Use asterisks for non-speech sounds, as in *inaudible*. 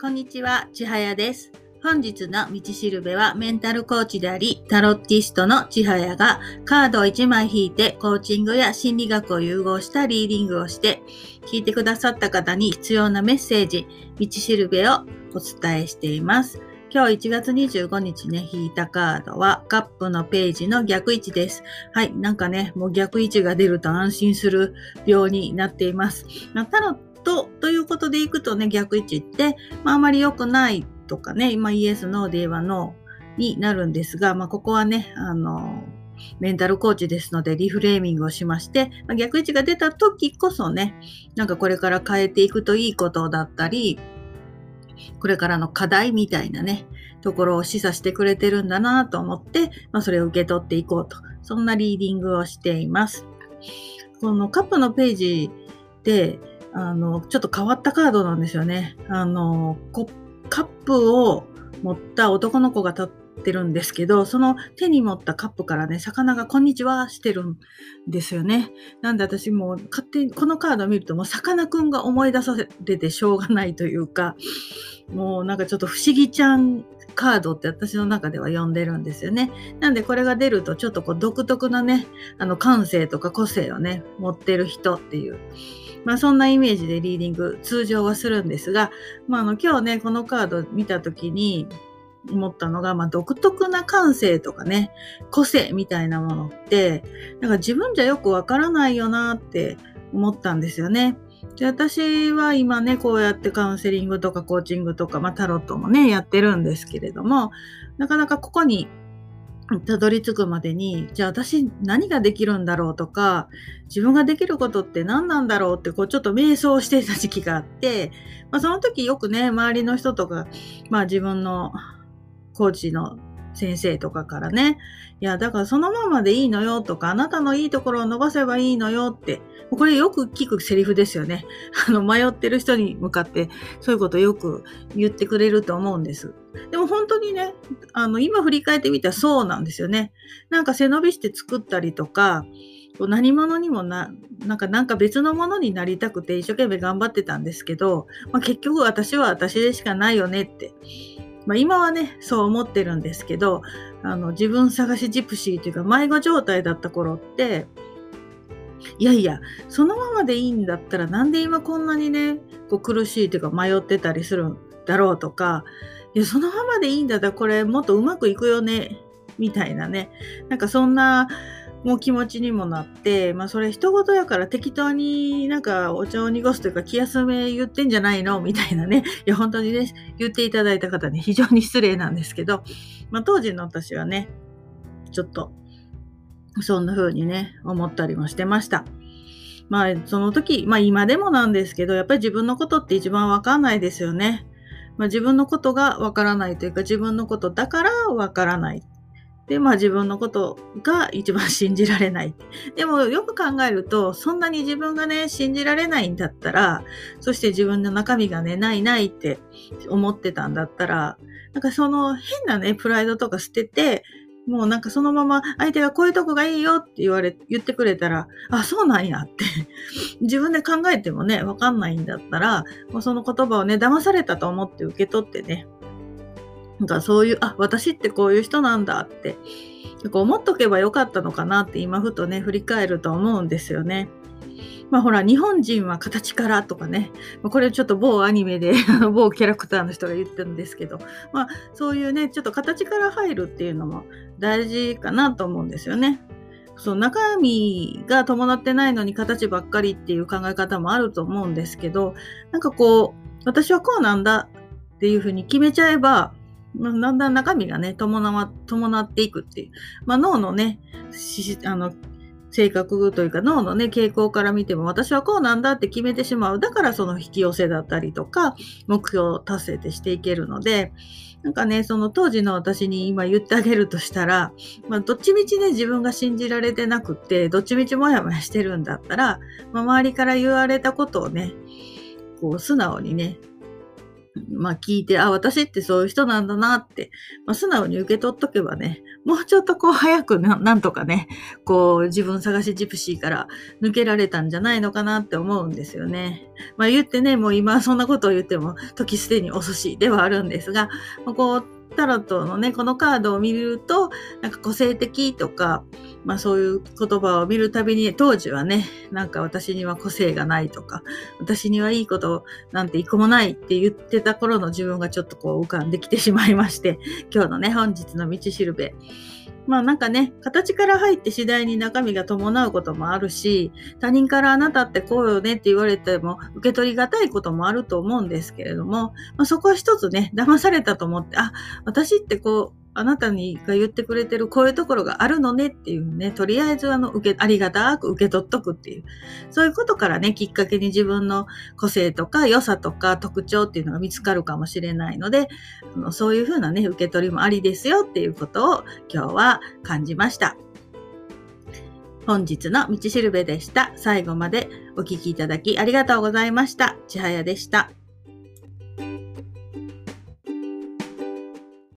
こんにちは、ちはやです。本日の道しるべはメンタルコーチであり、タロッティストのちはやがカードを1枚引いてコーチングや心理学を融合したリーディングをして、聞いてくださった方に必要なメッセージ、道しるべをお伝えしています。今日1月25日ね、引いたカードはカップのページの逆位置です。はい、なんかね、もう逆位置が出ると安心する病になっています。タロッと、ということでいくとね、逆位置って、まあ、あまり良くないとかね、今イエス、ノーで言えばノーになるんですが、まあ、ここはね、あの、メンタルコーチですので、リフレーミングをしまして、まあ、逆位置が出た時こそね、なんかこれから変えていくといいことだったり、これからの課題みたいなね、ところを示唆してくれてるんだなと思って、まあ、それを受け取っていこうと。そんなリーディングをしています。このカップのページで、あの、ちょっと変わったカードなんですよね。あの、カップを持った男の子が立ってるんですけど、その手に持ったカップからね、魚がこんにちはしてるんですよね。なんで私もう勝手にこのカードを見るともうさかなクンが思い出されてしょうがないというか、もうなんかちょっと不思議ちゃんカードって私の中では呼んでるんですよね。なんでこれが出るとちょっとこう独特なね、あの感性とか個性をね、持ってる人っていう。まあそんなイメージでリーディング通常はするんですが、まああの今日ね、このカード見たときに思ったのが、まあ独特な感性とかね、個性みたいなものって、なんか自分じゃよくわからないよなって思ったんですよね。で私は今ね、こうやってカウンセリングとかコーチングとか、まあタロットもね、やってるんですけれども、なかなかここにたどり着くまでに、じゃあ私何ができるんだろうとか、自分ができることって何なんだろうって、こうちょっと迷走していた時期があって、まあその時よくね、周りの人とか、まあ自分のコーチの先生とかからね、いや、だからそのままでいいのよとか、あなたのいいところを伸ばせばいいのよって、これよく聞くセリフですよね。*laughs* あの、迷ってる人に向かって、そういうことよく言ってくれると思うんです。でも本当にね、あの、今振り返ってみたらそうなんですよね。なんか背伸びして作ったりとか、何者にもな、なんか、なんか別のものになりたくて一生懸命頑張ってたんですけど、まあ、結局私は私でしかないよねってまあ、今はね、そう思ってるんですけど、あの、自分探しジプシーというか迷子状態だった頃って、いやいや、そのままでいいんだったらなんで今こんなにね、こう苦しいというか迷ってたりするんだろうとか、いや、そのままでいいんだったらこれもっとうまくいくよね、みたいなね。なんかそんな、もう気持ちにもなって、まあそれ人事やから適当になんかお茶を濁すというか気休め言ってんじゃないの？みたいなね。いや本当にね、言っていただいた方に *laughs* 非常に失礼なんですけど、まあ当時の私はね、ちょっとそんな風にね、思ったりもしてました。まあその時、まあ今でもなんですけど、やっぱり自分のことって一番わかんないですよね。まあ、自分のことがわからないというか自分のことだからわからないで、まあ自分のことが一番信じられない。*laughs* でもよく考えると、そんなに自分がね、信じられないんだったら、そして自分の中身がね、ないないって思ってたんだったら、なんかその変なね、プライドとか捨てて、もうなんかそのまま相手がこういうとこがいいよって言われ、言ってくれたら、あ、そうなんやって *laughs* 自分で考えてもね、わかんないんだったら、もうその言葉をね、騙されたと思って受け取ってね、なんかそういう、あ、私ってこういう人なんだって、なんか思っとけばよかったのかなって今ふとね、振り返ると思うんですよね。まあほら、日本人は形からとかね、これちょっと某アニメで *laughs* 某キャラクターの人が言ってるんですけど、まあそういうね、ちょっと形から入るっていうのも大事かなと思うんですよね。その中身が伴ってないのに形ばっかりっていう考え方もあると思うんですけど、なんかこう、私はこうなんだっていうふうに決めちゃえば、まあ、だんだん中身がね、伴、伴っていくっていう。まあ、脳のね、あの、性格というか脳のね、傾向から見ても私はこうなんだって決めてしまう。だからその引き寄せだったりとか、目標達成ってしていけるので、なんかね、その当時の私に今言ってあげるとしたら、まあ、どっちみちね、自分が信じられてなくって、どっちみちもやもやしてるんだったら、まあ、周りから言われたことをね、こう素直にね、まあ聞いて、あ、私ってそういう人なんだなって、まあ、素直に受け取っとけばね、もうちょっとこう早くなんとかね、こう自分探しジプシーから抜けられたんじゃないのかなって思うんですよね。まあ言ってね、もう今そんなことを言っても時すでに遅しではあるんですが、まあ、こうタロットのね、このカードを見ると、なんか個性的とか、まあそういう言葉を見るたびに、当時はね、なんか私には個性がないとか、私にはいいことなんて一個もないって言ってた頃の自分がちょっとこう浮かんできてしまいまして、今日のね、本日の道しるべ、まあなんかね、形から入って次第に中身が伴うこともあるし、他人からあなたってこうよねって言われても受け取りがたいこともあると思うんですけれども、まあ、そこは一つね、騙されたと思って、あ、私ってこう、あなたにが言ってくれてるこういうところがあるのねっていうね、とりあえずあの、受け、ありがたく受け取っとくっていう。そういうことからね、きっかけに自分の個性とか良さとか特徴っていうのが見つかるかもしれないので、あのそういうふうなね、受け取りもありですよっていうことを今日は感じました。本日の道しるべでした。最後までお聴きいただきありがとうございました。千早でした。